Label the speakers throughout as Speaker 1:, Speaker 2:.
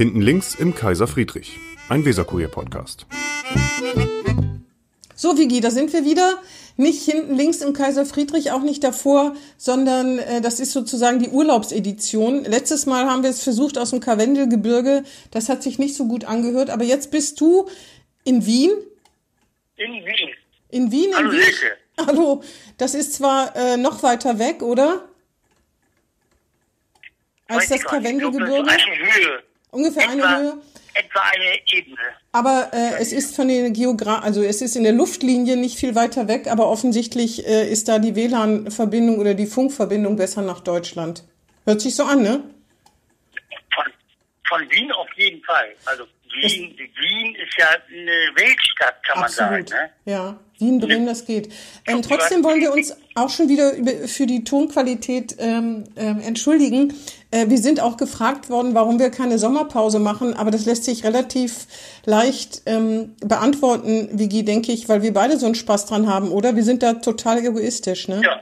Speaker 1: Hinten links im Kaiser Friedrich, ein Weserkurier-Podcast.
Speaker 2: So, Vigi, da sind wir wieder. Nicht hinten links im Kaiser Friedrich, auch nicht davor, sondern äh, das ist sozusagen die Urlaubsedition. Letztes Mal haben wir es versucht aus dem Karwendelgebirge. Das hat sich nicht so gut angehört. Aber jetzt bist du in Wien.
Speaker 3: In Wien.
Speaker 2: In Wien, in
Speaker 3: Hallo,
Speaker 2: Wien. Hallo, das ist zwar äh, noch weiter weg, oder? Als das Karwendelgebirge?
Speaker 3: Das ist eine Höhe.
Speaker 2: Ungefähr eine
Speaker 3: etwa,
Speaker 2: Höhe.
Speaker 3: Etwa eine Ebene.
Speaker 2: Aber äh, es ist von den Geogra also es ist in der Luftlinie nicht viel weiter weg, aber offensichtlich äh, ist da die WLAN-Verbindung oder die Funkverbindung besser nach Deutschland. Hört sich so an, ne?
Speaker 3: Von, von Wien auf jeden Fall. Also Wien, Wien ist ja eine Weltstadt, kann man sagen. Ne?
Speaker 2: Ja, Wien, Bremen, das geht. Ähm, trotzdem wollen wir uns auch schon wieder für die Tonqualität ähm, ähm, entschuldigen. Äh, wir sind auch gefragt worden, warum wir keine Sommerpause machen, aber das lässt sich relativ leicht ähm, beantworten, Vigi, denke ich, weil wir beide so einen Spaß dran haben, oder? Wir sind da total egoistisch, ne?
Speaker 3: Ja.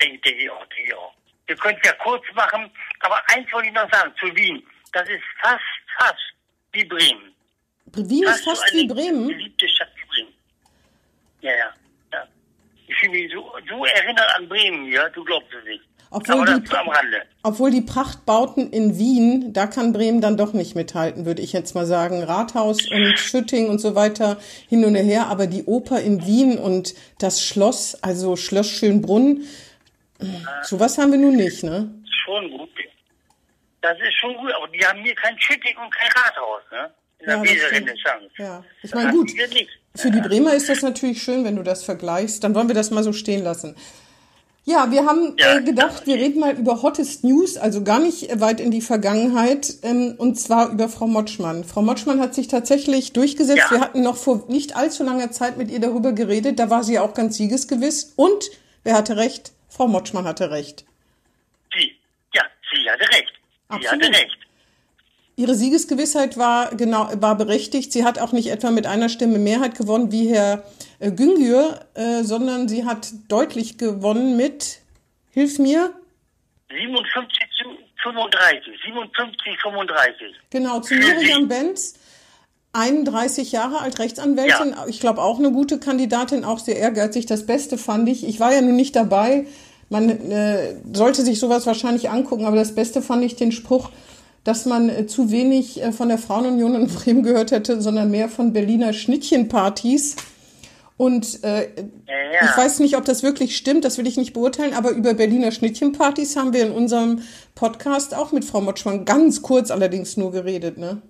Speaker 3: Denke denk ich auch, denke ich auch. Wir können es ja kurz machen, aber eins wollte ich noch sagen zu Wien. Das ist fast, fast wie Bremen.
Speaker 2: Wien ist
Speaker 3: so
Speaker 2: fast
Speaker 3: eine
Speaker 2: wie Bremen.
Speaker 3: Beliebte Stadt wie Bremen. Ja, ja. ja. Ich fühle mich so, so erinnert an Bremen, ja, du glaubst es nicht.
Speaker 2: Obwohl die, obwohl die Prachtbauten in Wien, da kann Bremen dann doch nicht mithalten, würde ich jetzt mal sagen. Rathaus und Schütting und so weiter hin und her, aber die Oper in Wien und das Schloss, also Schloss Schönbrunn, sowas haben wir nun nicht, ne?
Speaker 3: schon gut. Das ist schon gut, aber die haben hier kein Schütting und kein Rathaus, ne? In der
Speaker 2: Ja, das
Speaker 3: Weser
Speaker 2: stimmt.
Speaker 3: Renaissance.
Speaker 2: Ja, ich meine, gut. Für die Bremer ist das natürlich schön, wenn du das vergleichst. Dann wollen wir das mal so stehen lassen. Ja, wir haben
Speaker 3: Ja.
Speaker 2: äh, gedacht, wir reden mal über Hottest News, also gar nicht äh, weit in die Vergangenheit, ähm, und zwar über Frau Motschmann. Frau Motschmann hat sich tatsächlich durchgesetzt.
Speaker 3: Ja.
Speaker 2: Wir hatten noch vor nicht allzu langer Zeit mit ihr darüber geredet. Da war sie auch ganz siegesgewiss. Und wer hatte recht? Frau Motschmann hatte recht.
Speaker 3: Sie, ja, sie hatte recht. Sie
Speaker 2: Absolut.
Speaker 3: hatte recht.
Speaker 2: Ihre Siegesgewissheit war genau war berechtigt. Sie hat auch nicht etwa mit einer Stimme Mehrheit gewonnen wie Herr äh, Güngör, äh, sondern sie hat deutlich gewonnen mit Hilf mir.
Speaker 3: 57 zu 35. 57, 35.
Speaker 2: Genau, zu Miriam. Benz, 31 Jahre alt, Rechtsanwältin. Ich glaube auch eine gute Kandidatin, auch sehr ehrgeizig. Das Beste fand ich. Ich war ja nun nicht dabei. Man äh, sollte sich sowas wahrscheinlich angucken, aber das Beste fand ich den Spruch, dass man äh, zu wenig äh, von der Frauenunion in Bremen gehört hätte, sondern mehr von Berliner Schnittchenpartys. Und äh,
Speaker 3: Ja,
Speaker 2: ich weiß nicht, ob das wirklich stimmt, das will ich nicht beurteilen, aber über Berliner Schnittchenpartys haben wir in unserem Podcast auch mit Frau Motschmann ganz kurz allerdings nur geredet, ne?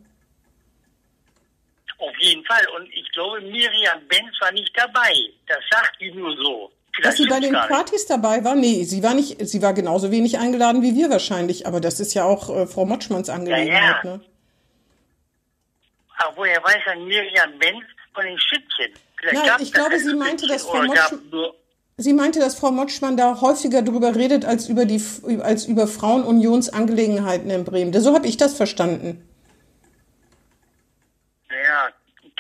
Speaker 3: Auf jeden Fall. Und ich glaube, Miriam Benz war nicht dabei. Das sagt die nur so.
Speaker 2: Dass
Speaker 3: Vielleicht
Speaker 2: sie bei den. Partys dabei war? Nee, sie war nicht, sie war genauso wenig eingeladen wie wir wahrscheinlich, aber das ist ja auch äh, Frau Motschmanns Angelegenheit,
Speaker 3: Ja, ja.
Speaker 2: ne?
Speaker 3: Aber woher weiß dann Miriam Benz von den Schützchen? Vielleicht
Speaker 2: Nein, ich glaube, sie meinte, dass Frau
Speaker 3: oder gab
Speaker 2: Motsch-
Speaker 3: nur
Speaker 2: Sie meinte, dass Frau Motschmann da häufiger drüber redet als über die als über Frauenunionsangelegenheiten in Bremen. So habe ich das verstanden.
Speaker 3: Ja,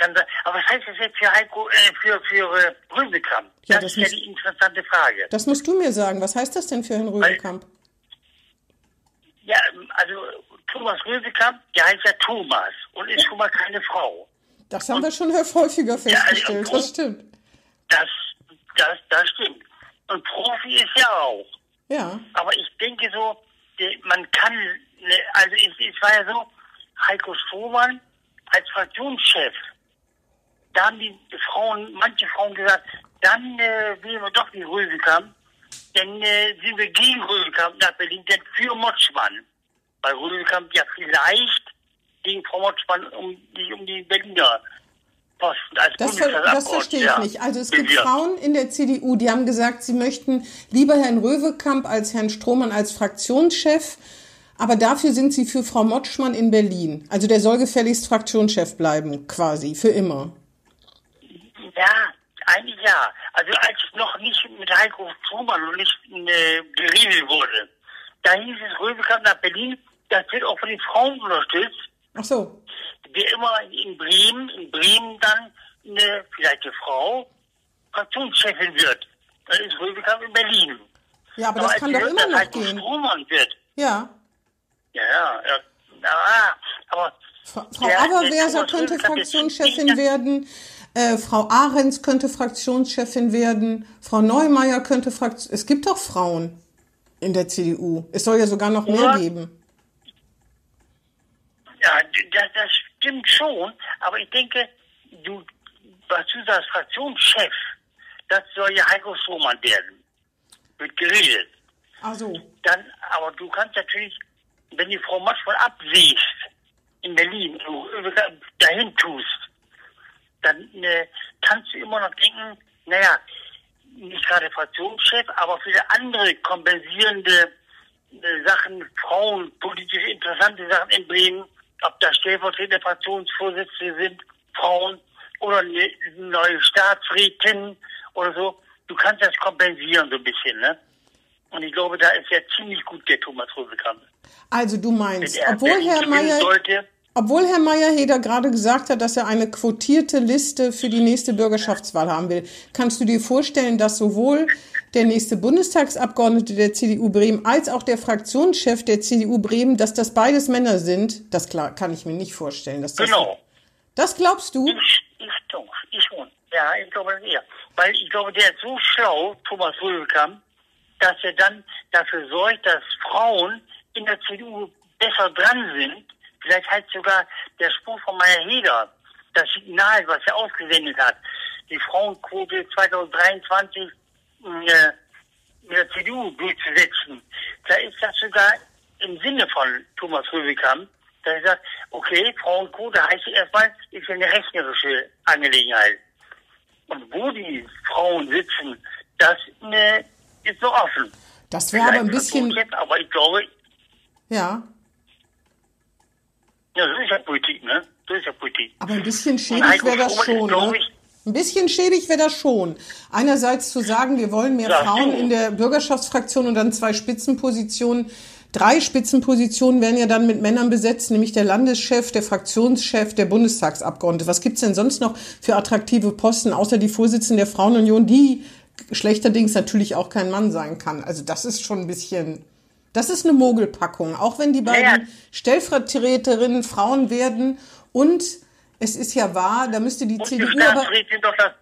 Speaker 3: kann sein. Aber was heißt das jetzt für Heiko, äh, für, für äh, Rübekamp?
Speaker 2: Ja,
Speaker 3: das,
Speaker 2: das
Speaker 3: ist ja
Speaker 2: muss-
Speaker 3: die interessante Frage.
Speaker 2: Das musst du mir sagen. Was heißt das denn für Herrn Röwekamp?
Speaker 3: Ja, also Thomas Rübekamp, der heißt ja Thomas und ist schon mal keine Frau.
Speaker 2: Das haben wir schon häufiger
Speaker 3: also,
Speaker 2: festgestellt.
Speaker 3: und-
Speaker 2: Das stimmt.
Speaker 3: Das, das, das stimmt. Und Profi ist ja auch.
Speaker 2: Ja.
Speaker 3: Aber ich denke so, man kann, ne, also es, es war ja so, Heiko Strohmann als Fraktionschef, da haben die Frauen, manche Frauen gesagt, dann äh, wählen wir doch die Rösekamp, dann äh, sind wir gegen Rösekamp nach Berlin, denn für Motschmann. Weil Rösekamp ja vielleicht gegen Frau Motschmann um die, um die Berliner
Speaker 2: Das, das verstehe ich
Speaker 3: ja,
Speaker 2: nicht. Also es gibt
Speaker 3: bewirbt.
Speaker 2: Frauen in der CDU, die haben gesagt, sie möchten lieber Herrn Röwekamp als Herrn Strohmann als Fraktionschef. Aber dafür sind sie für Frau Motschmann in Berlin. Also der soll gefälligst Fraktionschef bleiben, quasi, für immer.
Speaker 3: Ja, eigentlich ja. Also als noch nicht mit Heiko Strohmann noch nicht äh, geredet wurde, da hieß es, Röbekamp nach Berlin, das wird auch von den Frauen unterstützt,
Speaker 2: Ach so.
Speaker 3: der immer in Bremen, in Bremen dann eine, vielleicht eine Frau Fraktionschefin wird. Dann ist Röbekamp in Berlin.
Speaker 2: Ja, aber das
Speaker 3: als
Speaker 2: kann doch immer noch
Speaker 3: Heiko
Speaker 2: gehen.
Speaker 3: Strohmann wird.
Speaker 2: Ja.
Speaker 3: Ja, ja, ja. Ah,
Speaker 2: Frau, Frau Aberwerser könnte Fraktionschefin werden. Äh, Frau Ahrens könnte Fraktionschefin werden. Frau Neumeier könnte Fraktion. Es gibt doch Frauen in der CDU. Es soll ja sogar noch mehr
Speaker 3: Ja.
Speaker 2: geben.
Speaker 3: Ja, das, das stimmt schon, aber ich denke, du, was du sagst, Fraktionschef, das soll ja Heiko Strohmann werden. Wird geredet.
Speaker 2: Also,
Speaker 3: Dann, aber du kannst natürlich, wenn die Frau Matschmann absiehst, in Berlin, du dahin tust, dann äh, kannst du immer noch denken, naja, nicht gerade Fraktionschef, aber viele andere kompensierende äh, Sachen, Frauen, politisch interessante Sachen in Bremen, ob da stellvertretende Fraktionsvorsitzende sind, Frauen oder eine neue Staatsrätin oder so. Du kannst das kompensieren so ein bisschen, ne? Und ich glaube, da ist er ziemlich gut, der Thomas Röbekamp.
Speaker 2: also du meinst, obwohl Herr Mayer,
Speaker 3: sollte,
Speaker 2: obwohl Herr Meyerheder gerade gesagt hat, dass er eine quotierte Liste für die nächste Bürgerschaftswahl haben will, kannst du dir vorstellen, dass sowohl der nächste Bundestagsabgeordnete der CDU Bremen als auch der Fraktionschef der CDU Bremen, dass das beides Männer sind? Das klar, kann ich mir nicht vorstellen. Dass das,
Speaker 3: genau.
Speaker 2: Das glaubst du?
Speaker 3: Ich, ich doch, ich schon. Ja, ich glaube eher. Weil ich glaube, der ist so schlau, Thomas Röbekamp, dass er dann dafür sorgt, dass Frauen in der CDU besser dran sind. Vielleicht halt sogar der Spruch von Meyer Heder, das Signal, was er ausgesendet hat, die Frauenquote 2023 äh, mit der CDU durchzusetzen. Da ist das sogar im Sinne von Thomas Röbekamp, dass er sagt, okay, Frauenquote heißt erstmal, ist eine rechnerische Angelegenheit. Und wo die Frauen sitzen, das ne, ist so offen.
Speaker 2: Das wäre aber ein bisschen,
Speaker 3: Jetzt, aber ich glaube,
Speaker 2: ja,
Speaker 3: ja, das ist ja Politik, ne? Das ist ja Politik.
Speaker 2: aber ein bisschen
Speaker 3: Heiko
Speaker 2: wäre das schon. Ne? Ein bisschen schäbig wäre das schon. Einerseits zu sagen, wir wollen mehr
Speaker 3: Ja,
Speaker 2: Frauen in der Bürgerschaftsfraktion und dann zwei Spitzenpositionen. Drei Spitzenpositionen werden ja dann mit Männern besetzt, nämlich der Landeschef, der Fraktionschef, der Bundestagsabgeordnete. Was gibt's denn sonst noch für attraktive Posten, außer die Vorsitzende der Frauenunion, die schlechterdings natürlich auch kein Mann sein kann? Also das ist schon ein bisschen, das ist eine Mogelpackung. Auch wenn die beiden
Speaker 3: Ja.
Speaker 2: Stellvertreterinnen Frauen werden und es ist ja wahr, da müsste die
Speaker 3: und die
Speaker 2: CDU aber
Speaker 3: doch das,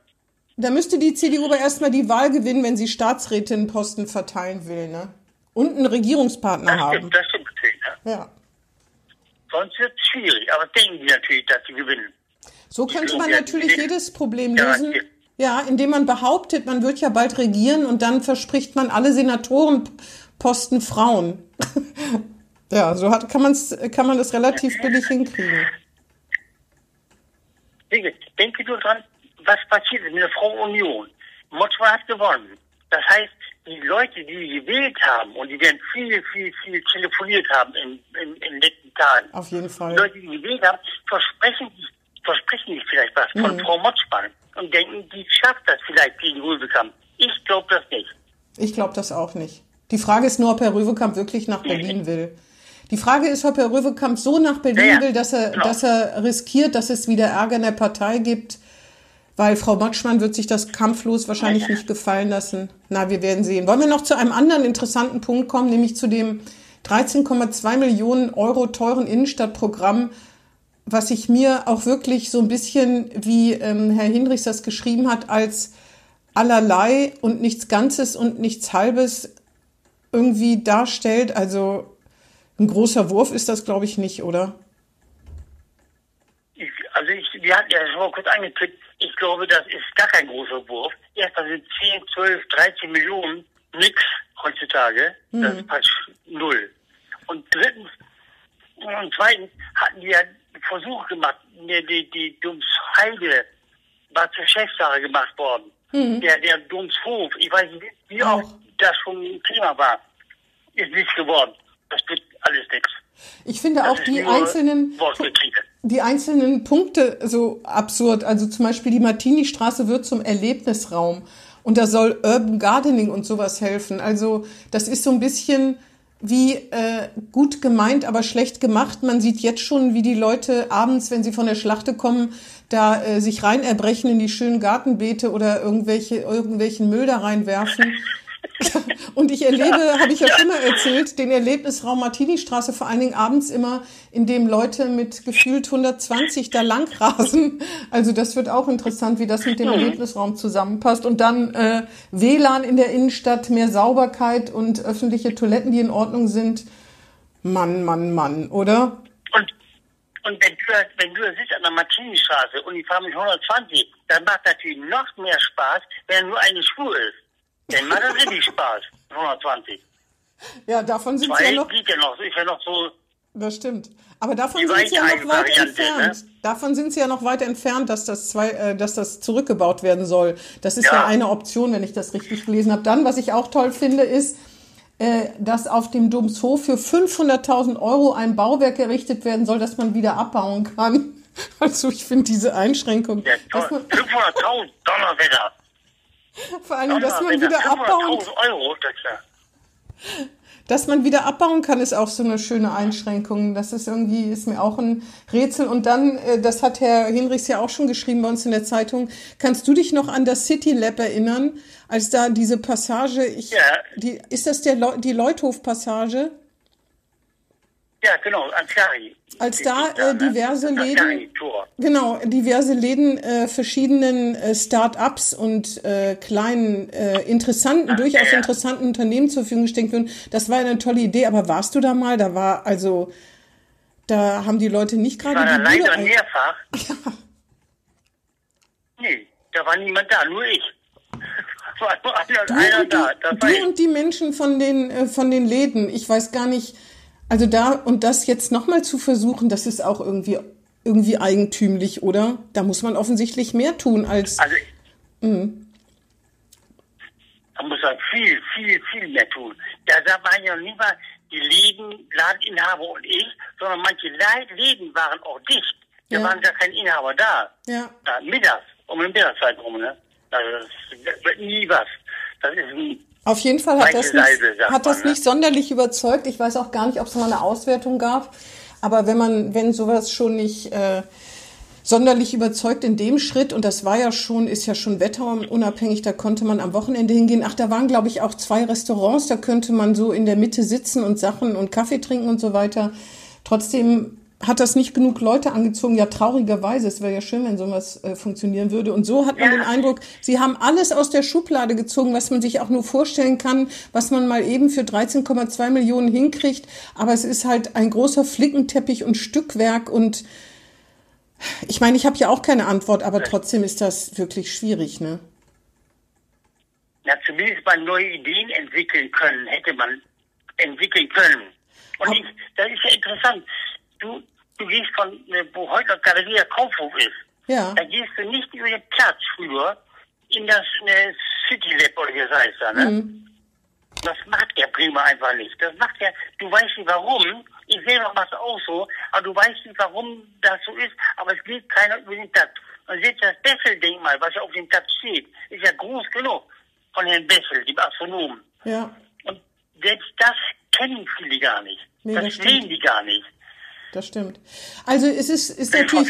Speaker 2: da müsste die CDU aber erstmal die Wahl gewinnen, wenn sie Staatsrätinnenposten verteilen will, ne? Und einen Regierungspartner
Speaker 3: das
Speaker 2: haben.
Speaker 3: stimmt, das stimmt natürlich, ne?
Speaker 2: Ja.
Speaker 3: Sonst wird es schwierig. Aber denken die natürlich, dass sie gewinnen.
Speaker 2: So könnte man natürlich
Speaker 3: die-
Speaker 2: jedes Problem lösen.
Speaker 3: die-
Speaker 2: Ja, indem man behauptet, man wird ja bald regieren und dann verspricht man alle Senatorenposten Frauen. ja, so hat, kann, man's, kann man das relativ billig hinkriegen.
Speaker 3: Denke, nur dran, was passiert ist mit der Frau Union. Motschmann hat gewonnen. Das heißt, die Leute, die gewählt haben, und die werden viel, viel, viel telefoniert haben in, in, in den letzten Tagen,
Speaker 2: Auf jeden
Speaker 3: die
Speaker 2: Fall.
Speaker 3: Leute, die gewählt haben, versprechen, versprechen sich vielleicht was von
Speaker 2: Mhm.
Speaker 3: Frau Motschmann und denken, die schafft das vielleicht gegen Rübekamp. Ich glaube das nicht.
Speaker 2: Ich glaube das auch nicht. Die Frage ist nur, ob Herr Röwekamp wirklich nach Berlin will. Die Frage ist, ob Herr Röwekamp so nach Berlin
Speaker 3: Ja, ja,
Speaker 2: will, dass er,
Speaker 3: genau.
Speaker 2: dass er riskiert, dass es wieder Ärger in der Partei gibt, weil Frau Matschmann wird sich das kampflos wahrscheinlich nicht gefallen lassen. Na, wir werden sehen. Wollen wir noch zu einem anderen interessanten Punkt kommen, nämlich zu dem 13,2 Millionen Euro teuren Innenstadtprogramm, was ich mir auch wirklich so ein bisschen, wie ähm, Herr Hinrichs das geschrieben hat, als allerlei und nichts Ganzes und nichts Halbes irgendwie darstellt. Also ein großer Wurf ist das, glaube ich, nicht, oder?
Speaker 3: Ich, also ich, wir hatten ja schon mal kurz angetippt, ich glaube, das ist gar kein großer Wurf. Erstmal sind 10, 12, 13 Millionen nix heutzutage. Das ist fast null. Und drittens, und zweitens hatten wir einen Versuch gemacht, die, die, die Domsheide war zur Chefsache gemacht worden. Der, der Domshof, ich weiß nicht, wie
Speaker 2: Auch.
Speaker 3: Auch das schon ein Thema war, ist nichts geworden. Das wird alles nichts.
Speaker 2: Ich finde auch
Speaker 3: Das ist
Speaker 2: die einzelnen, die einzelnen Punkte so absurd. Also zum Beispiel die Martini-Straße wird zum Erlebnisraum und da soll Urban Gardening und sowas helfen. Also das ist so ein bisschen wie äh, gut gemeint, aber schlecht gemacht. Man sieht jetzt schon, wie die Leute abends, wenn sie von der Schlachte kommen, da äh, sich rein erbrechen in die schönen Gartenbeete oder irgendwelche irgendwelchen Müll da reinwerfen. Und ich erlebe, habe ich ja schon mal erzählt, den Erlebnisraum Martini-Straße vor allen Dingen abends immer, in dem Leute mit gefühlt 120 da lang rasen. Also das wird auch interessant, wie das mit dem Erlebnisraum zusammenpasst. Und dann äh, WLAN in der Innenstadt, mehr Sauberkeit und öffentliche Toiletten, die in Ordnung sind. Mann, Mann, Mann, oder?
Speaker 3: Und, und wenn du, wenn du sitzt an der Martini-Straße und die fahren mit 120, dann macht natürlich noch mehr Spaß, wenn nur eine Spur ist. Dann macht das richtig Spaß. 120.
Speaker 2: Ja, davon sind sie
Speaker 3: Zwei
Speaker 2: ja noch.
Speaker 3: geht ja noch, ist ja noch so,
Speaker 2: Das stimmt. Aber davon sind sie ja noch weit
Speaker 3: Variante,
Speaker 2: entfernt.
Speaker 3: ne?
Speaker 2: Davon sind sie ja noch weit entfernt, dass das zwei, äh, dass das zurückgebaut werden soll. Das ist ja.
Speaker 3: Ja.
Speaker 2: eine Option, wenn ich das richtig gelesen habe. Dann, was ich auch toll finde, ist, äh, dass auf dem Domshof für 500.000 Euro ein Bauwerk errichtet werden soll, das man wieder abbauen kann. Also ich finde diese Einschränkung,
Speaker 3: ja,
Speaker 2: dass
Speaker 3: toll.
Speaker 2: man,
Speaker 3: 500.000 Donnerwetter.
Speaker 2: Vor allem, dass man wieder abbauen
Speaker 3: 500.000 Euro, das ist ja.
Speaker 2: Dass man wieder abbauen kann, ist auch so eine schöne Einschränkung. Das ist irgendwie, ist mir auch ein Rätsel. Und dann, äh, das hat Herr Hinrichs ja auch schon geschrieben bei uns in der Zeitung, kannst du dich noch an das City Lab erinnern, als da diese Passage, ich,
Speaker 3: Ja.
Speaker 2: die, ist das der Leu die Leuthof-Passage?
Speaker 3: Ja, genau, Ansari.
Speaker 2: Als da, äh, diverse
Speaker 3: Das
Speaker 2: Läden-. Genau, diverse Läden äh, verschiedenen äh, Start-ups und äh, kleinen, äh, interessanten, durchaus
Speaker 3: ja, ja.
Speaker 2: interessanten Unternehmen zur Verfügung gestellt wurden. Das war eine tolle Idee, aber warst du da mal? Da war also, da haben die Leute nicht gerade
Speaker 3: da
Speaker 2: die Bude
Speaker 3: mehrfach. Nee, da war niemand da, nur ich. war nur einer,
Speaker 2: Du,
Speaker 3: einer
Speaker 2: und
Speaker 3: da.
Speaker 2: die,
Speaker 3: war
Speaker 2: du und die Menschen von den, äh, von den Läden, ich weiß gar nicht, also da, und das jetzt nochmal zu versuchen, das ist auch irgendwie, irgendwie eigentümlich, oder? Da muss man offensichtlich mehr tun als,
Speaker 3: Also,
Speaker 2: Mhm.
Speaker 3: da muss man viel, viel, viel mehr tun. Da, waren ja nicht mal die Läden, Ladeninhaber und ich, sondern manche Läden waren auch dicht. Da
Speaker 2: Ja.
Speaker 3: waren gar kein Inhaber da.
Speaker 2: ja.
Speaker 3: Da, mittags, um die Mittagszeit rum, ne? Also, das wird nie was. Das ist ein,
Speaker 2: Auf jeden Fall hat das, nicht,
Speaker 3: Salbe, sagt
Speaker 2: hat das
Speaker 3: man, ne?
Speaker 2: nicht sonderlich überzeugt. Ich weiß auch gar nicht, ob es mal eine Auswertung gab. Aber wenn man, wenn sowas schon nicht äh, sonderlich überzeugt in dem Schritt, und das war ja schon, ist ja schon wetterunabhängig, da konnte man am Wochenende hingehen. Ach, da waren, glaube ich, auch zwei Restaurants, da könnte man so in der Mitte sitzen und Sachen und Kaffee trinken und so weiter. Trotzdem hat das nicht genug Leute angezogen. Ja, traurigerweise. Es wäre ja schön, wenn sowas äh, funktionieren würde. Und so hat man
Speaker 3: Ja.
Speaker 2: den Eindruck, sie haben alles aus der Schublade gezogen, was man sich auch nur vorstellen kann, was man mal eben für 13,2 Millionen hinkriegt. Aber es ist halt ein großer Flickenteppich und Stückwerk. Und ich meine, ich habe ja auch keine Antwort, aber trotzdem ist das wirklich schwierig, ne?
Speaker 3: ja, zumindest mal neue Ideen entwickeln können, hätte man entwickeln können. Und ich, das ist ja interessant. Du, du gehst von, äh, wo heute noch Galerie der Kaufhof ist,
Speaker 2: Ja.
Speaker 3: da gehst du nicht über den Platz früher in das äh, City Lab oder wie das heißt da, ne?
Speaker 2: Mhm.
Speaker 3: Das macht der Bremer einfach nicht. Das macht er, du weißt nicht warum. Ich selber mach's auch so, aber du weißt nicht, warum das so ist, aber es geht keiner über den Platz. Und selbst das Bessel-Denkmal, was ja auf dem Platz steht, ist ja groß genug von Herrn Bessel, dem Astronomen.
Speaker 2: Ja,
Speaker 3: Und selbst das kennen viele gar nicht.
Speaker 2: Nee,
Speaker 3: das
Speaker 2: das
Speaker 3: sehen die gar nicht.
Speaker 2: Das stimmt. Also es ist, ist natürlich.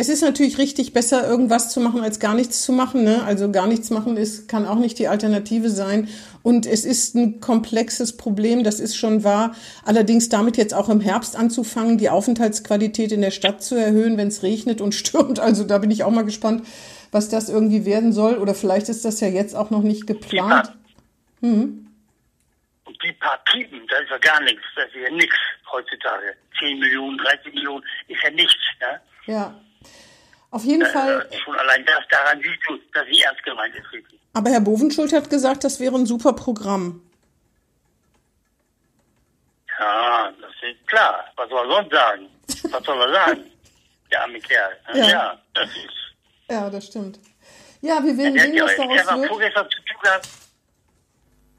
Speaker 2: Es ist natürlich richtig, besser irgendwas zu machen, als gar nichts zu machen. Ne? Also gar nichts machen ist, kann auch nicht die Alternative sein. Und es ist ein komplexes Problem, das ist schon wahr. Allerdings damit jetzt auch im Herbst anzufangen, die Aufenthaltsqualität in der Stadt zu erhöhen, wenn es regnet und stürmt. Also da bin ich auch mal gespannt, was das irgendwie werden soll. Oder vielleicht ist das ja jetzt auch noch nicht geplant.
Speaker 3: Die paar Piepen, das ist ja gar nichts. Das ist ja nichts heutzutage. 10 Millionen, 30 Millionen ist ja nichts. Ne?
Speaker 2: Ja. Auf jeden Fall.
Speaker 3: Äh, schon allein das, daran siehst du, dass sie ernst gemeint ist.
Speaker 2: Aber Herr Bovenschuld hat gesagt, das wäre ein super Programm.
Speaker 3: Ja, das ist klar. Was soll er sonst sagen? Was soll er sagen? Der arme Kerl. Ja,
Speaker 2: Ja.
Speaker 3: ja das ist.
Speaker 2: Ja, das stimmt. Ja, wir werden
Speaker 3: hat
Speaker 2: sehen,
Speaker 3: ja,
Speaker 2: was daraus wird.
Speaker 3: vorgestern zu tun gehabt.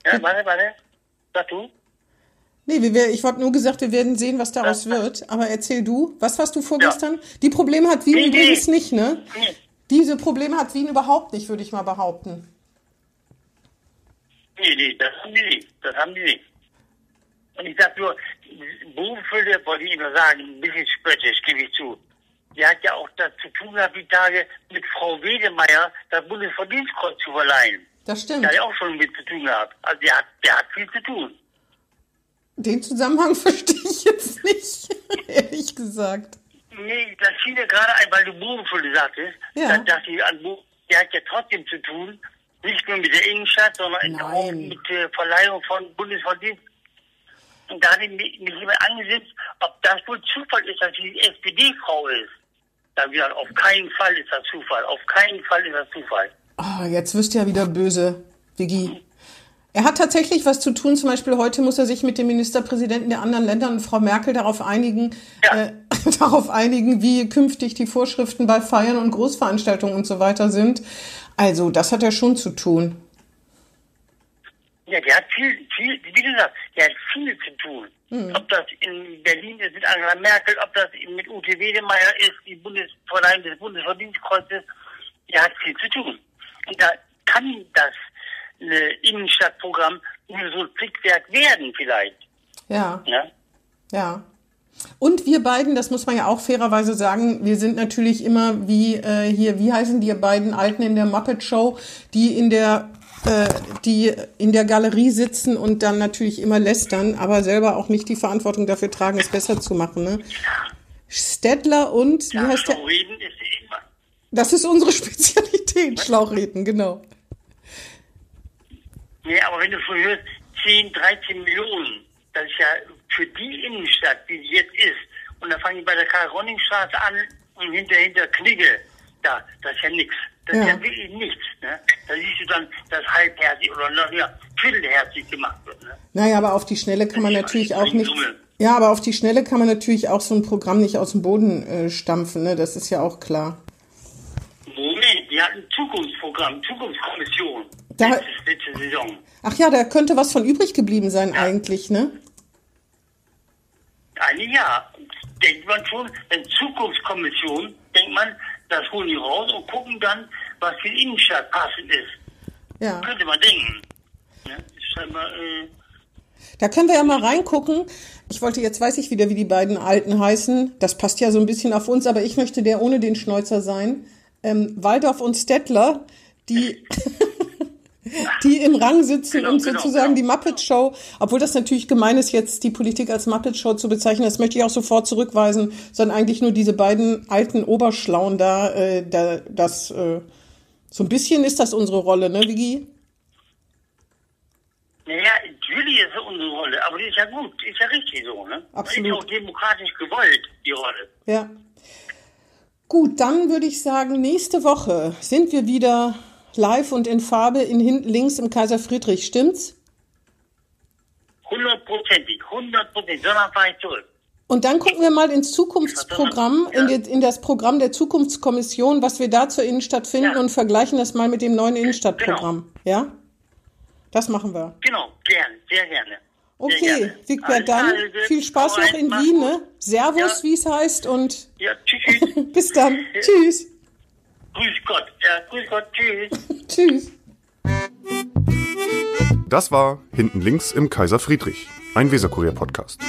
Speaker 3: Ja, warte, warte. Sag du?
Speaker 2: Nee, wir, ich habe nur gesagt, wir werden sehen, was daraus
Speaker 3: Ja.
Speaker 2: wird. Aber erzähl du, was warst du vorgestern? Die Probleme hat Wien
Speaker 3: Nee, nee.
Speaker 2: übrigens nicht, ne?
Speaker 3: Nee.
Speaker 2: Diese Probleme hat Wien überhaupt nicht, würde ich mal behaupten.
Speaker 3: Nee, nee, das haben die nicht. Das haben die nicht. Und ich sag nur, Bogenfülde, wollte ich immer sagen, ein bisschen spöttisch, gebe ich zu. Die hat ja auch das zu tun gehabt, die Tage mit Frau Wedemeyer das Bundesverdienstkreuz zu verleihen.
Speaker 2: Das stimmt.
Speaker 3: Der hat ja auch schon mit zu tun gehabt. Also der hat, der hat viel zu tun.
Speaker 2: Den Zusammenhang verstehe ich jetzt nicht, ehrlich gesagt.
Speaker 3: Nee, das fiel mir gerade ein, weil du Bogenfülle sagtest,
Speaker 2: Ja.
Speaker 3: dass, dass sie an Bo der hat ja trotzdem zu tun, nicht nur mit der Innenstadt, sondern
Speaker 2: Nein.
Speaker 3: auch mit der Verleihung von Bundesverdienst. Und da hat mich mich jemand angesetzt, ob das wohl Zufall ist, dass sie die SPD-Frau ist. Da habe ich gesagt, auf keinen Fall ist das Zufall. Auf keinen Fall ist das Zufall.
Speaker 2: Ah, jetzt wirst du ja wieder böse, Vicky. Er hat tatsächlich was zu tun. Zum Beispiel heute muss er sich mit den Ministerpräsidenten der anderen Länder und Frau Merkel darauf einigen,
Speaker 3: Ja.
Speaker 2: äh, darauf einigen, wie künftig die Vorschriften bei Feiern und Großveranstaltungen und so weiter sind. Also, das hat er schon zu tun.
Speaker 3: Ja, der hat viel, viel, wie gesagt, der hat viel zu tun.
Speaker 2: Hm.
Speaker 3: Ob das in Berlin ist mit Angela Merkel, ob das mit Ute Wedemeyer ist, die Bundesverleihung des Bundesverdienstkreuzes, der hat viel zu tun. Und da kann das Innenstadtprogramm nur so ein Flickwerk werden vielleicht.
Speaker 2: Ja.
Speaker 3: Ne?
Speaker 2: Ja. Und wir beiden, das muss man ja auch fairerweise sagen, wir sind natürlich immer wie äh, hier, wie heißen die beiden Alten in der Muppet Show, die in der äh, die in der Galerie sitzen und dann natürlich immer lästern, aber selber auch nicht die Verantwortung dafür tragen, es besser zu machen. Ne? Stedler und wie
Speaker 3: Ja,
Speaker 2: heißt der?
Speaker 3: so reden ist immer.
Speaker 2: Das ist unsere Spezialität, Schlauchreden, genau.
Speaker 3: Nee, aber wenn du schon hörst, 10, 13 Millionen, das ist ja für die Innenstadt, wie sie jetzt ist, und dann fangen die bei der Karl-Ronning-Straße an und hinter, hinter Knigge, da, das ist ja nichts. Das ist
Speaker 2: Ja.
Speaker 3: ja wirklich nichts. Ne? Da siehst du dann, dass halbherzig oder noch ja, viertelherzig gemacht wird. Ne?
Speaker 2: Naja, aber auf die Schnelle kann man
Speaker 3: Ich
Speaker 2: natürlich auch nicht. Ja, aber auf die Schnelle kann man natürlich auch so ein Programm nicht aus dem Boden äh, stampfen, ne? Das ist ja auch klar.
Speaker 3: Moment, die hatten ein Zukunftsprogramm, Zukunftskommission.
Speaker 2: Da-. Ach ja, da könnte was von übrig geblieben sein eigentlich, ne?
Speaker 3: Ein Jahr. Denkt man schon, wenn Zukunftskommission, denkt man, das holen die raus und gucken dann, was für die Innenstadt passend ist.
Speaker 2: Ja.
Speaker 3: Könnte man denken. Ne? Ist scheinbar, äh,
Speaker 2: Da können wir ja mal reingucken. Ich wollte, jetzt weiß ich wieder, wie die beiden Alten heißen. Das passt ja so ein bisschen auf uns, aber ich möchte der ohne den Schnäuzer sein. Ähm, Waldorf und Stettler, die, die im Rang sitzen
Speaker 3: Genau,
Speaker 2: und
Speaker 3: genau,
Speaker 2: sozusagen
Speaker 3: genau.
Speaker 2: die Muppet Show, obwohl das natürlich gemein ist, jetzt die Politik als Muppet Show zu bezeichnen, das möchte ich auch sofort zurückweisen, sondern eigentlich nur diese beiden alten Oberschlauen da, äh, da das, äh, so ein bisschen ist das unsere Rolle, ne, Vigi?
Speaker 3: naja, natürlich ist es unsere Rolle, aber die ist ja gut, die ist ja richtig so, ne?
Speaker 2: Absolut.
Speaker 3: Die ist auch demokratisch gewollt, die Rolle.
Speaker 2: Ja. Gut, dann würde ich sagen, nächste Woche sind wir wieder live und in Farbe in hinten links im Kaiser Friedrich, stimmt's?
Speaker 3: Hundertprozentig, hundertprozentig. Sondern fahre ich zurück.
Speaker 2: Und dann gucken wir mal ins Zukunftsprogramm, in, die, in das Programm der Zukunftskommission, was wir da zur Innenstadt finden
Speaker 3: Ja.
Speaker 2: und vergleichen das mal mit dem neuen Innenstadtprogramm. Ja? Das machen wir.
Speaker 3: Genau, gern, sehr gerne. Sehr
Speaker 2: Okay,
Speaker 3: gerne.
Speaker 2: Wigbert, dann viel Spaß noch in Wien, ne? Servus,
Speaker 3: Ja.
Speaker 2: wie es heißt und
Speaker 3: Ja, tschüss.
Speaker 2: bis dann. Tschüss.
Speaker 3: Grüß Gott. Ja, grüß Gott, tschüss.
Speaker 2: Tschüss.
Speaker 1: Das war Hinten links im Kaiser Friedrich, ein Weserkurier-Podcast.